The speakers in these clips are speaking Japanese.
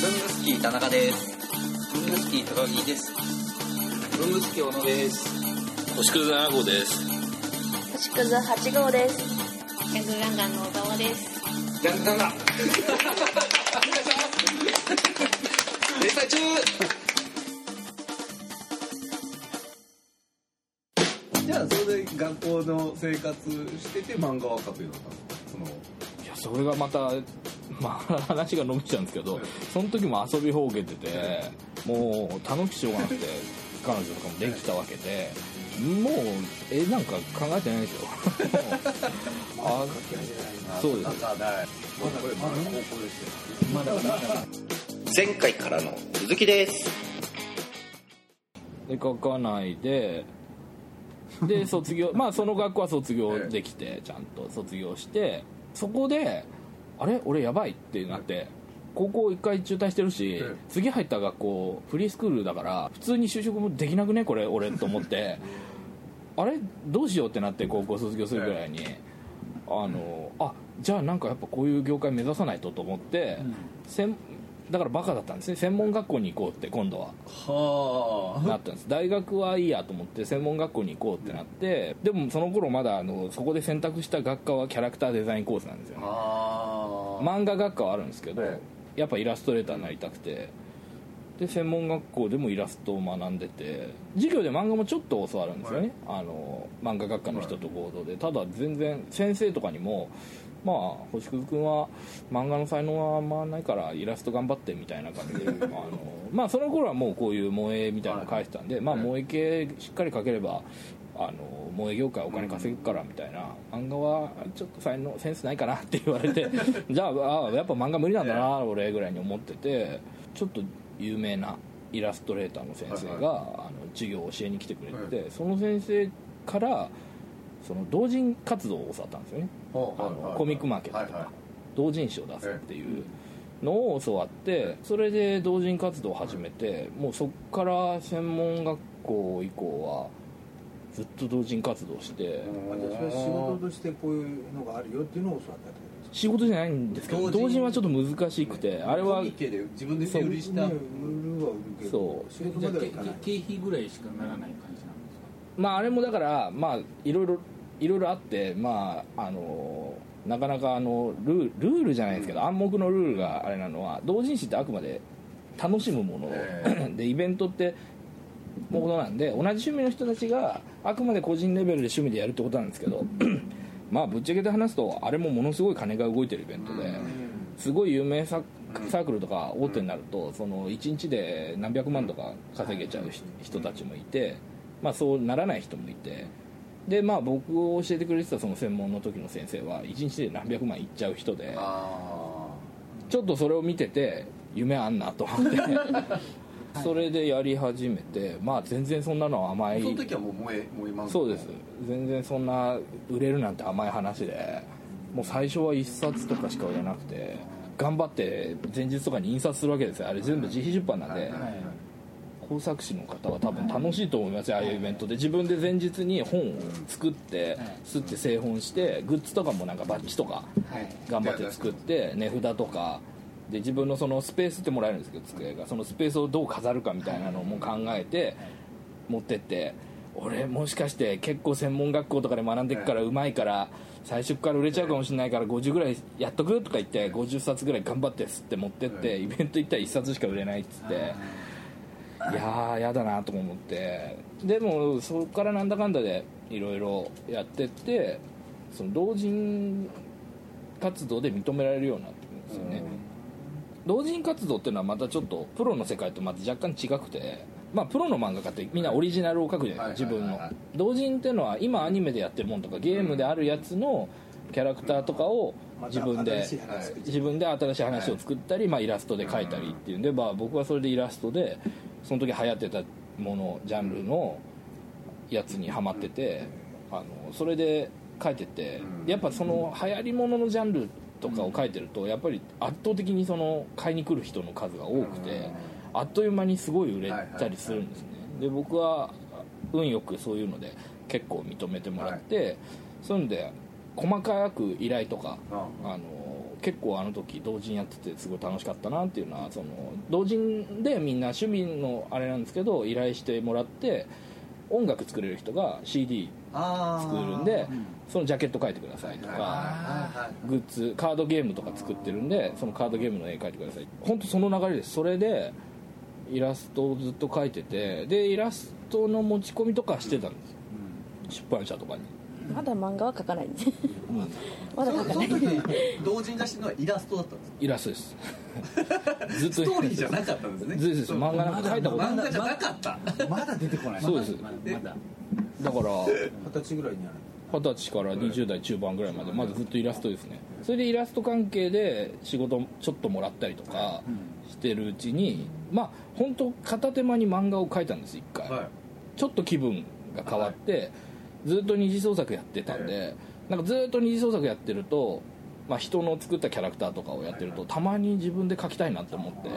文具スキー田中です。文具スキー高木です。文具スキー小野です。星屑7号です。星屑8号です。ヤングガンガンの小沢です。ジャンガンガン連載中。じゃあそれで学校の生活してて漫画は描くようになったの？そのいやそれがまたまあ話が伸びちゃうんですけどその時も遊びほうけててもう楽しくしょうがなくて彼女とかもできたわけでもう絵なんか考えてないですよ。あそうです。前回からの続きです。で書かないでで卒業まあその学校は卒業できてちゃんと卒業してそこであれ？俺やばい？ってなって。高校一回中退してるしええ。次入った学校フリースクールだから普通に就職もできなくね？これ俺と思って。あれ？どうしようってなって高校卒業するぐらいに。あのあじゃあなんかやっぱこういう業界目指さないとと思って、専だからバカだったんですね。専門学校に行こうって今度は。はなったんです。大学はいいやと思って専門学校に行こうってなって。でもその頃まだあのそこで選択した学科はキャラクターデザインコースなんですよね。あ漫画学科はあるんですけど、えやっぱイラストレーターになりたくてで専門学校でもイラストを学んでて授業で漫画もちょっと教わるんですよね、あの漫画学科の人と合同で。ただ全然先生とかにもまあ星屑君は漫画の才能はあんまないからイラスト頑張ってみたいな感じで あのまあその頃はもうこういう萌えみたいなの書いてたんで、まあ萌え系しっかり書ければあの萌え業界お金稼ぐからみたいな漫画はちょっと才能センスないかなって言われて じゃああやっぱ漫画無理なんだな俺ぐらいに思っててちょっと有名なイラストレーターの先生が、はい。あの授業を教えに来てくれてて、その先生からその同人活動を教わったんですよね。あのコミックマーケットとか、同人誌を出すっていうのを教わってそれで同人活動を始めてもうそっから専門学校以降はずっと同人活動して。私は仕事としてこういうのがあるよっていうのを教わったってことですか？仕事じゃないんですけど同人。同人はちょっと難しくてあれは自分で手売りした。ね売るは売るけどそう。仕事まではいかない経費ぐらいしかならない感じなんですか？まああれもだからまあいろいろいろいろあってまああのなかなかあのルールルールじゃないですけど暗黙のルールがあれなのは同人誌ってあくまで楽しむもの。え。でイベントってものなんで同じ趣味の人たちがあくまで個人レベルで趣味でやるってことなんですけど まあぶっちゃけて話すとあれもものすごい金が動いてるイベントですごい有名ササークルとか大手になるとその1日で何百万とか稼げちゃう人たちもいてまあそうならない人もいてでまあ僕を教えてくれてたその専門の時の先生は1日で何百万いっちゃう人であちょっとそれを見てて夢あんなと思って それでやり始めてまあ全然そんなのは甘い。あその時はもう萌え萌え漫画そうです。全然そんな売れるなんて甘い話で。もう最初は1冊とかしか売れなくて頑張って前日とかに印刷するわけですよ。あれ全部自費出版なんで。工作士の方は多分楽しいと思いますよああい。うイベントで。自分で前日に本を作ってすって製本してグッズとかもなんかバッジとか頑張って作って値札とかで自分のそのスペースってもらえるんですけど机が。そのスペースをどう飾るかみたいなのも考えて持ってって。俺もしかして結構専門学校とかで学んでっからうまいから最初から売れちゃうかもしれないから50ぐらいやっとくとか言って50冊ぐらい頑張って吸って持ってってイベント行ったら1冊しか売れないっつって。い。やーやだなとも思って。でもそこからなんだかんだでいろいろやってってその同人活動で認められるようになってくるんですよね、同人活動っていうのはまたちょっとプロの世界とまた若干違くてまあプロの漫画家ってみんなオリジナルを描くじゃないですか自分の同人ってい。うの。は今アニメでやってるもんとかゲームであるやつのキャラクターとかを自分で自分で新しい話を作ったり、まあ、イラストで描いたりっていうんで、まあ、僕はそれでイラストでその時流行ってたものジャンルのやつにハマっててあのそれで描いててやっぱその流行りもののジャンルとかを描いてるとやっぱり圧倒的にその買いに来る人の数が多くてあっという間にすごい売れたりするんですね。で僕は運よくそういうので結構認めてもらって、そうい。うので細かく依頼とかああの結構あの時同人やっててすごい楽しかったなっていうのはその同人でみんな趣味のあれなんですけど依頼してもらって音楽作れる人が CD あ作るんでそのジャケット描いてくださいとかはグッズカードゲームとか作ってるんでそのカードゲームの絵描いてください。本当その流れです。それでイラストをずっと描いててでイラストの持ち込みとかしてたんです。よ出版社とかにまだ漫画は描かないんです。まだそそ描かない。の時に同人出してるのはイラストだったんですか？イラストです。ずっとストーリーじゃなかったんですね。ずっと漫画なんか描いたことない。漫画じゃなかった。まだ出てこない。そうです。まだまだ。だ。から二十歳ぐらいにやる。二十歳から20代中盤ぐらいまでまずずっとイラストですね。それでイラスト関係で仕事ちょっともらったりとかしてるうちにまあ本当片手間に漫画を描いたんです一回、はい。ちょっと気分が変わって、ずっと二次創作やってたんで、なんかずっと二次創作やってると、まあ、人の作ったキャラクターとかをやってると、たまに自分で描きたいなって思って。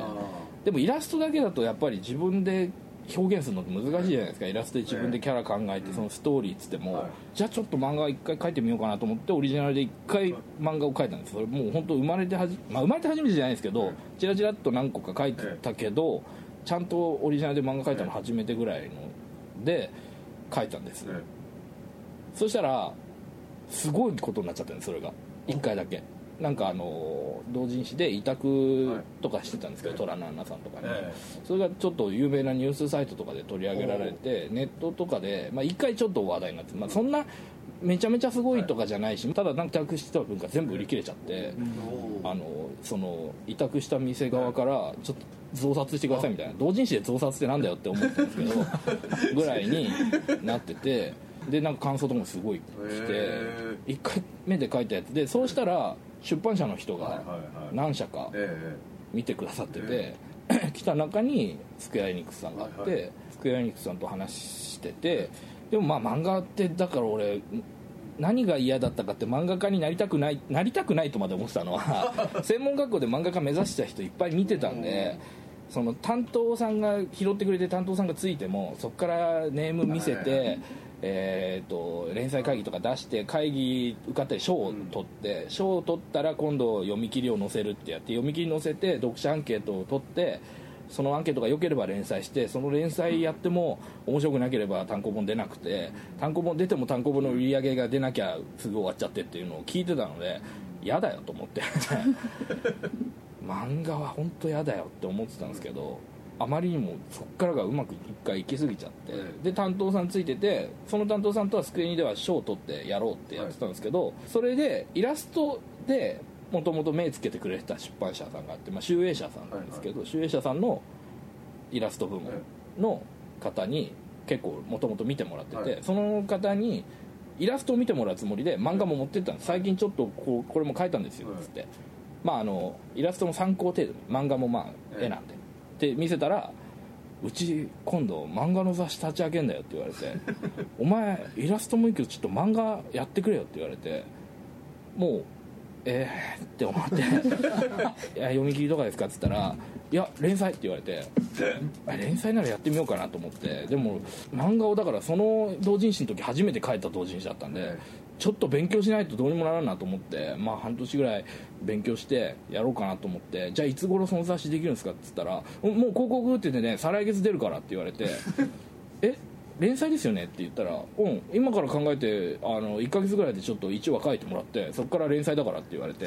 でもイラストだけだとやっぱり自分で表現するのって難しいじゃないですか。イラストで自分でキャラ考えてそのストーリーっつっても、はい。じゃあちょっと漫画一回描いてみようかなと思ってオリジナルで一回漫画を描いたんですそれもう本当生まれてはじ、まあ、生まれて初めてじゃないですけどチラチラっと何個か描いてたけどちゃんとオリジナルで漫画描いたの初めてぐらいので描いたんです、えそしたらすごいことになっちゃったんですそれが。1回だけ。なんかあの同人誌で委託とかしてたんですけど、虎のアンナさんとかに、えそれがちょっと有名なニュースサイトとかで取り上げられてネットとかで、まあ、1回ちょっと話題になって、まあ、そんなめちゃめちゃすごいとかじゃないし、ただなんか委託してた分が全部売り切れちゃって、あのその委託した店側からちょっと増刷してくださいみたいな。同人誌で増刷ってなんだよって思ったんですけどぐらいになっててでなんか感想とかもすごい来てへ1回目で書いたやつ。でそうしたら出版社の人が何社かえ見てくださってて、来た中にスクエアエニックスさんがあって、スクエアエニックスさんと話しててでもまあ漫画ってだから俺何が嫌だったかって漫画家になりたくないなりたくないとまで思ってたのは 専門学校で漫画家目指した人いっぱい見てたんでその担当さんが拾ってくれて担当さんがついてもそこからネーム見せて、えー、と連載会議とか出して会議受かったり賞を取って賞を取ったら今度読み切りを載せるってやって読み切り載せて読者アンケートを取ってそのアンケートが良ければ連載してその連載やっても面白くなければ単行本出なくて単行本出ても単行本の売り上げが出なきゃすぐ終わっちゃってっていうのを聞いてたので嫌だよと思って。漫画は本当嫌だよって思ってたんですけどあまりにもそっからがうまく一回行き過ぎちゃって。で担当さんついててその担当さんとはスクエニでは賞を取ってやろうってやってたんですけどそれでイラストでもともと目つけてくれてた出版社さんがあって、まあ、集英社さんなんですけど、集英社さんのイラスト部門の方に結構もともと見てもらってて、はい。その方にイラストを見てもらうつもりで漫画も持ってったんです。最近ちょっとこうこれも書いたんですよはい。つって、まああのイラストの参考程度に漫画もまあ絵なんで、で見せたらうち今度漫画の雑誌立ち上げんだよって言われて 「お前イラストもいいけどちょっと漫画やってくれよ」って言われてもうえーって思って「いや読み切りとかですか?」っつったら「いや連載」って言われて あ連載ならやってみようかなと思ってでも漫画をだからその同人誌の時初めて書いた同人誌だったんでちょっと勉強しないとどうにもならんなと思ってまあ半年ぐらい勉強してやろうかなと思ってじゃあいつ頃その雑誌できるんですかっつったら「もう広告打っててね再来月出るから」って言われて え？連載ですよねって言ったら「うん今から考えてあの1ヶ月ぐらいでちょっと1話書いてもらってそこから連載だから」って言われて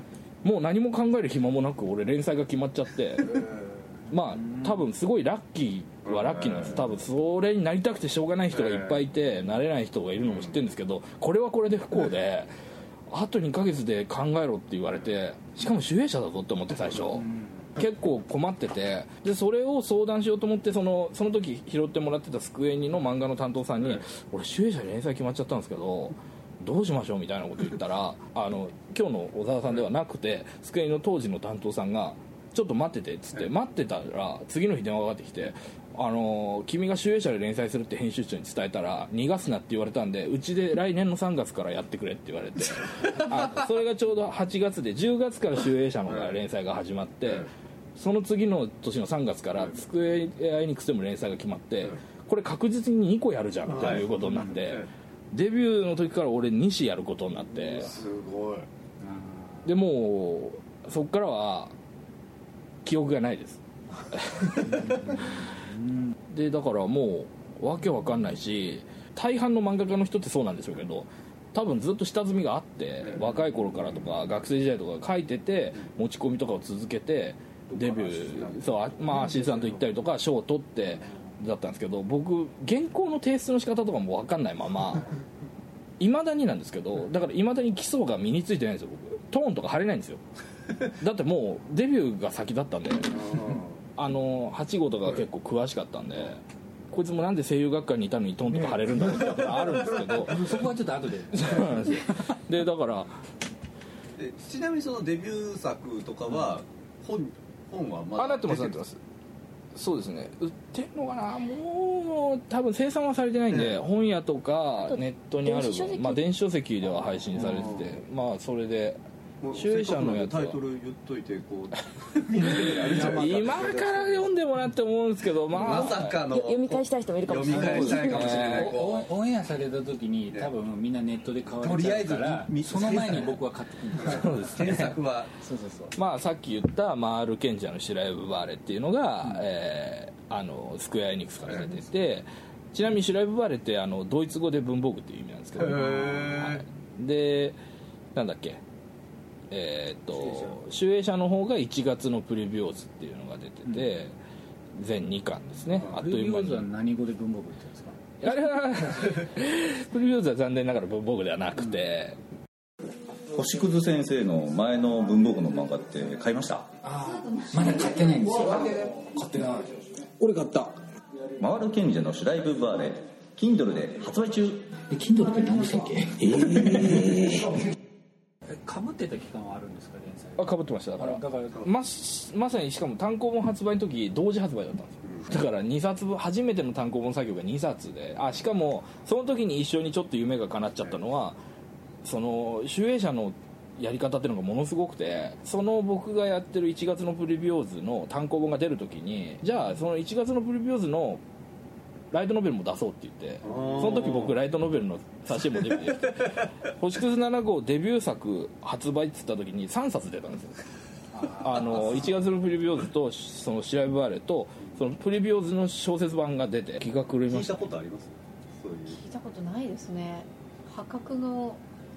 もう何も考える暇もなく俺連載が決まっちゃって まあ多分すごいラッキーはラッキーなんです多分それになりたくてしょうがない人がいっぱいいてなれない人がいるのも知ってるんですけどこれはこれで不幸であと2ヶ月で考えろって言われてしかも主演者だぞって思って最初。結構困っててでそれを相談しようと思ってそのその時拾ってもらってたスクエニの漫画の担当さんに「俺主演者に連載決まっちゃったんですけどどうしましょう?」みたいなこと言ったらあの今日の小沢さんではなくてスクエニの当時の担当さんが「ちょっと待ってて」っつって待ってたら次の日電話がかかってきて「あの君が主演者で連載するって編集長に伝えたら逃がすなって言われたんでうちで来年の3月からやってくれ」って言われて あそれがちょうど8月で10月から主演者の連載が始まってその次の年の3月からスクエアエニックスでも連載が決まってこれ確実に2個やるじゃんっていうことになってデビューの時から俺2誌やることになって。すごい。でもうそっからは記憶がないです。でだからもうわけわかんないし大半の漫画家の人ってそうなんでしょうけど多分ずっと下積みがあって若い頃からとか学生時代とか書いてて持ち込みとかを続けてデビューそうあまあアシスタント行ったりとか賞を取ってだったんですけど僕原稿の提出の仕方とかも分かんないままいまだになんですけどだからいまだに基礎が身についてないんですよ僕。トーンとか貼れないんですよ だってもうデビューが先だったんで。あの8号とか結構詳しかったんでこいつもなんで声優学科にいたのにトーンとか貼れるんだろうってことがあるんですけど。そこはちょっと後で。そうなんですよ。でだからでちなみにそのデビュー作とかは本本はまだあなってますな出ってます。そうですね。売ってんのかな？もう多分生産はされてないんで、本屋とかネットにあるまあ、電子書籍では配信されててまあそれでもう集英社のやつタイトル言っといてこう 今から読んでもらって思うんですけどまあ。まさかの。よ読み返したい人もいるかもしれない。読み返したいかもしれない。オンエアされた時に多分みんなネットで買われとりあえずちゃうからみその前に僕は買ってくるんですよう原作はそうそうそうまあさっき言ったマール・ケンジャのシライブ・バーレっていうのが、えーあのスクエア・エニックスから出ててちなみにシライブ・バーレってあのドイツ語で文房具っていう意味なんですけど、はいでなんだっけえーっと集英社の方が1月のプレビューズっていうのが出てて、全2巻ですね。あっとルいう間に。ビオーズは何語で文房具って言うんですか？あれはプレビューズは残念ながら文房具ではなくて、星屑先生の前の文房具の漫画って買いました？まだ買ってないんですよ。俺買った。マール賢者のシュライブバーレ Kindle で発売中。え Kindle って何でしたっけ？えかぶってた期間はあるんですか連載あかぶってました。だからだからままさにしかも単行本発売の時同時発売だったんですよ。だから2冊分初めての単行本作業が2冊で。あしかもその時に一緒にちょっと夢が叶っちゃったのはその集英社のやり方っていうのがものすごくてその僕がやってる1月のプレビューズの単行本が出る時にじゃあその1月のプレビューズのライトノベルも出そうって言ってその時僕ライトノベルの挿絵も出て「星屑7号」デビュー作発売っつった時に3冊出たんですよ。あの1月のプレビューズとその「シライブバーレ」とそのプレビューズの小説版が出て気が狂い聞いました。たことあります？そういう。聞いたことないですね。破格の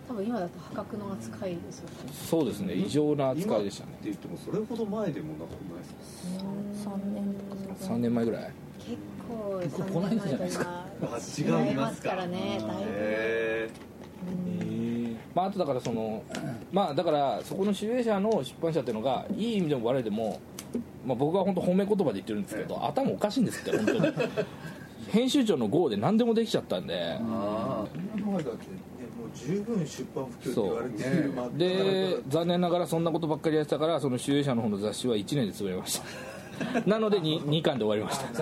多分今だと破格の扱いですよね。そうですね。異常な扱いでしたね。って言ってもそれほど前でもなくないですか？3年とかそ3年前ぐらい。結構結構この間じゃないですか。あ違いますかからねだいぶへまあ、あとだからそのまあだからそこの集英社の出版社っていうのがいい意味でも悪いでも、まあ、僕は本当褒め言葉で言ってるんですけど頭おかしいんですって本当に。編集長の GO で何でもできちゃったんで。あ今までだって、ね、もう十分出版不況って言われてるまあで残念ながらそんなことばっかりやってたからその集英社の方の雑誌は1年で潰れましたなので 2, 2巻で終わりました。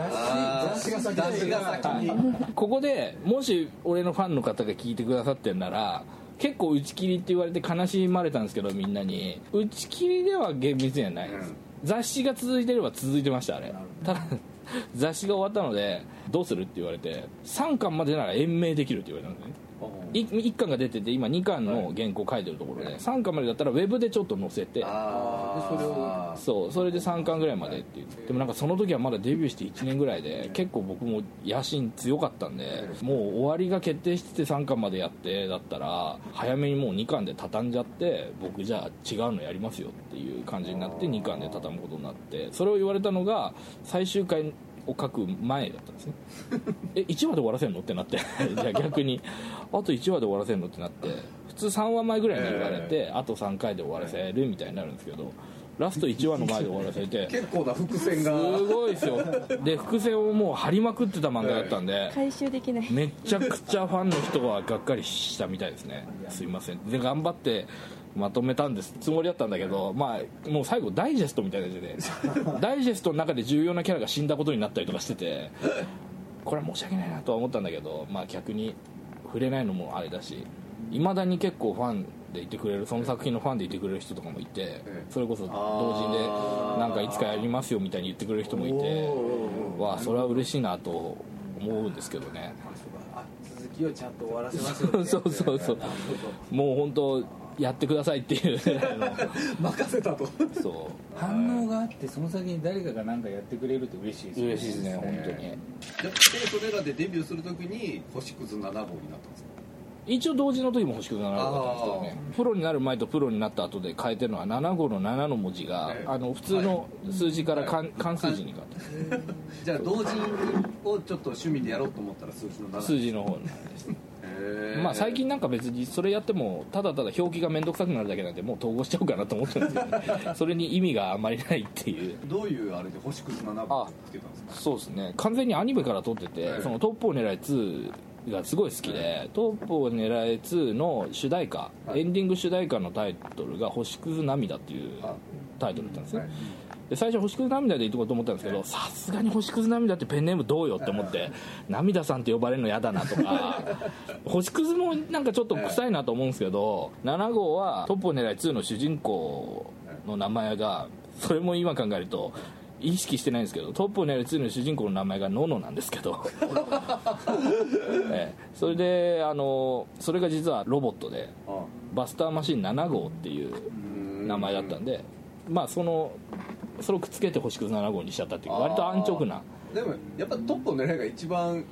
雑誌が先雑誌が先にここでもし俺のファンの方が聞いてくださってんなら結構打ち切りって言われて悲しまれたんですけどみんなに。打ち切りでは厳密にはないです、雑誌が続いてれば続いてましたあれ。ただ雑誌が終わったのでどうするって言われて3巻までなら延命できるって言われたんですね1巻が出てて今2巻の原稿書いてるところで3巻までだったらウェブでちょっと載せてあでそれを。あそうそれで3巻ぐらいまでって言ってでもなんかその時はまだデビューして1年ぐらいで結構僕も野心強かったんでもう終わりが決定してて3巻までやってだったら早めにもう2巻で畳んじゃって僕じゃあ違うのやりますよっていう感じになって2巻で畳むことになってそれを言われたのが最終回を書く前だったんですね。え1話で終わらせるの？ってなって。じゃあ逆に。あと1話で終わらせるの？ってなって。普通3話前ぐらいに言われてあと3回で終わらせるみたいになるんですけどラスト1話の前で終わらせて。結構な伏線が。すごいですよ。で伏線をもう張りまくってた漫画だったんで回収できない。めちゃくちゃファンの人はがっかりしたみたいですね。すいません。で頑張ってまとめたんです。つもりだったんだけどまあもう最後ダイジェストみたいな感じでダイジェストの中で重要なキャラが死んだことになったりとかしててこれは申し訳ないなとは思ったんだけどまあ逆に触れないのもあれだしいまだに結構ファンでいてくれるその作品のファンでいてくれる人とかもいてそれこそ同人でなんかいつかやりますよみたいに言ってくれる人もいてわあそれは嬉しいなと思うんですけどね。あ続きをちゃんと終わらせますよねそうそうそう。もう本当やってくださいっていう。任せたと。そう。反応があってその先に誰かが何かやってくれるって嬉しいですよね。嬉しいですね本当に。でそれらでデビューするときに星屑7号になったんですか？一応同時の時も星屑7号だったんですけどね。プロになる前とプロになった後で変えてるのは7号の7の文字が、ええあの普通の数字から関関数字に変わってじゃあ同時をちょっと趣味でやろうと思ったら数字の7数字の方になるんです。まあ最近なんか別にそれやってもただただ表記が面倒くさくなるだけなんでもう統合しちゃおうかなと思ってるんですけど、ね、それに意味があんまりないっていう。どういうあれで星屑7号つけたんですか？そうですね。完全にアニメから撮ってて、はい。そのトップを狙い2がすごい好きで、トップを狙い2の主題歌、はい。エンディング主題歌のタイトルが「星屑涙」っていうあ。タイトルだったんですね、はい。で最初星屑涙でいこうと思ったんですけどさすがに星屑涙ってペンネームどうよって思って涙さんって呼ばれるの嫌だなとか 星屑もなんかちょっと臭いなと思うんですけど7号はトップを狙い2の主人公の名前がそれも今考えると意識してないんですけどトップを狙い2の主人公の名前がノノなんですけど、ええ。それであのそれが実はロボットであバスターマシン7号っていう名前だったんでまあそのそれをくっつけて星屑7号にしちゃったっていう割と安直な。でもやっぱトップの狙いが一番。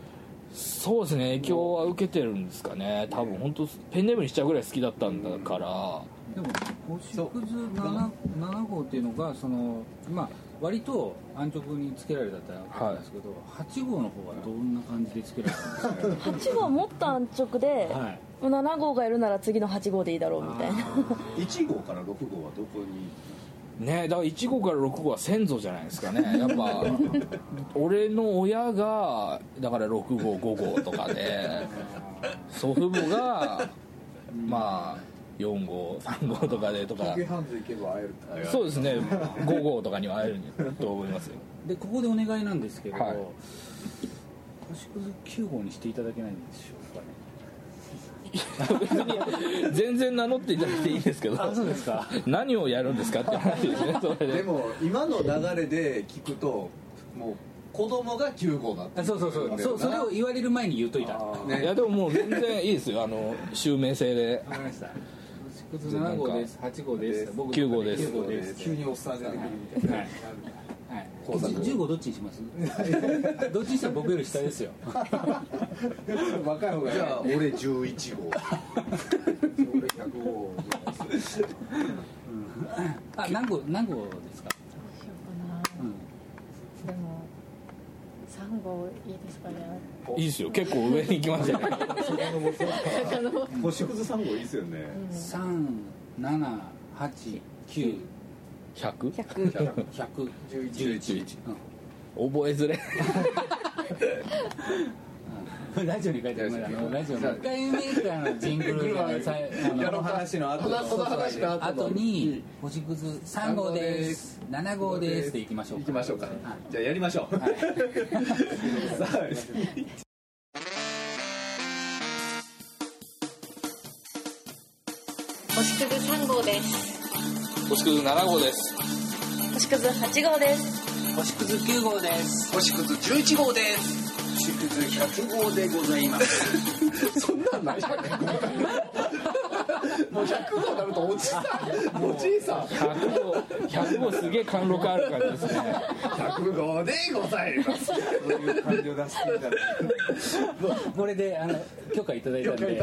そうですね影響は受けてるんですかね。多分本当ペンネームにしちゃうぐらい好きだったんだから。でも星屑 7, 7号っていうのがそのまあ割と安直につけられたってあったんですけど、8号の方はどんな感じでつけられたんですか？8号はもっと安直で、はい。7号がいるなら次の8号でいいだろうみたいな。1号から6号はどこに。ねだから1号から6号は先祖じゃないですかね。やっぱ 俺の親がだから6号5号とかで祖父母がまあ4号3号とかでとか。時計ハンズ行けば会えるそうですね。5号とかには会えると思いますよ。でここでお願いなんですけど、はい。星屑9号にしていただけないんでしょうかね。別 に全然名乗っていただいていいんですけど。あそうですか。何をやるんですかって話ですねそれで。でも今の流れで聞くともう子供が9号だってあそうそうそう。そうそれを言われる前に言うといた。わねいやでももう全然いいですよ。あの襲名制で。かりました星屑7号です8号です。僕9号です。9号です。急におっさん出てくるみたいな、はい。はい、10号どっちにします？どっちにしたら僕より下ですよ。若い方がじゃあ俺11号。俺100号。あ何号何号ですか、どうしようかなうんでも3号いいですかね。いいですよ。結構上に行きましたね。星屑3号いいですよね。3789 100? 100 11覚えづれうん ラジオに書いてあるあのラジオの1回目からのジングルがさあの後この話の後後に「星屑3号です」「7号です」っていきましょう行きましょうか。はい。じゃあやりましょう。はい。さあ。星屑3号です。星屑7号です。星屑8号です。星屑9号です。星屑11号です星屑100号でございます。そんなんないじゃん。もう100号になるとおじさん。おじいさん100号100号すげえ貫禄ある感じですね。100号でございます。そういう感じを出してみたらこれであの許可いただいたんで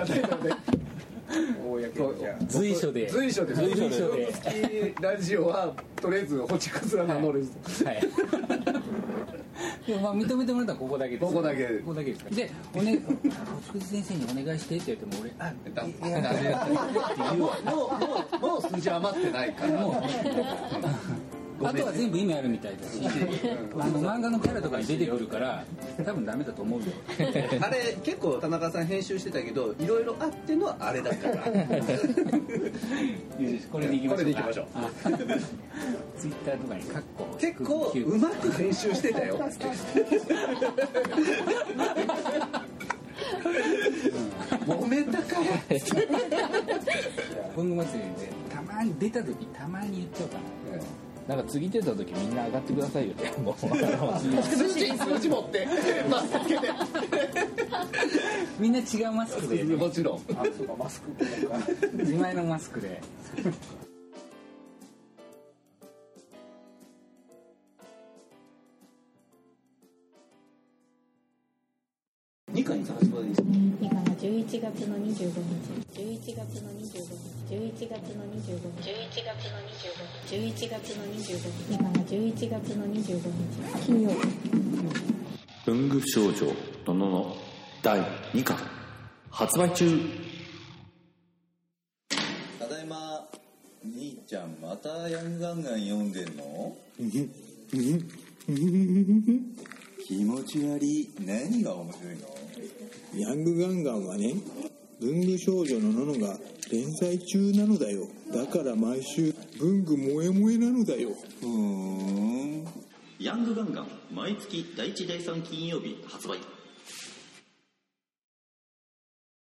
随所で随所で随所で随所でラジオはとりあえず星屑は名乗れずはい。でもまあ認めてもらったらここだけです。ここだけここだけですか。で、おね、星屑先生にお願いしてって言っても俺、あ、だいやダメだって言うわ。もうもうもう数字余ってないからもうあとは全部意味あるみたいだし、あの漫画のキャラとかに出てくるから、多分ダメだと思うよ。あれ結構田中さん編集してたけどいろいろあってのあれだから これでいきましょう。ツイッターとかにカッコ。結構うまく編集してたよ揉めたか文具祭りでたまに出た時たまに言っちゃうかな。なんか次出た時みんな上がってくださいよって もう。数字数字持って。マスクつけて。みんな違うマスクで、もちろん。あそうかマスク自前のマスクで。2巻に発売です今が11月の25日11月の25日11月の25日11月の25日11月の25日今が11月の25日金曜日文具少女ののの第2巻発売中ただいま兄ちゃん。またヤングガンガン読ん。でん。の気持ち悪い何が面白いのヤングガンガンはね、文具少女のののが連載中なのだよ。だから毎週文具萌え萌えなのだよ。ふんヤングガンガン毎月第1第3金曜日発売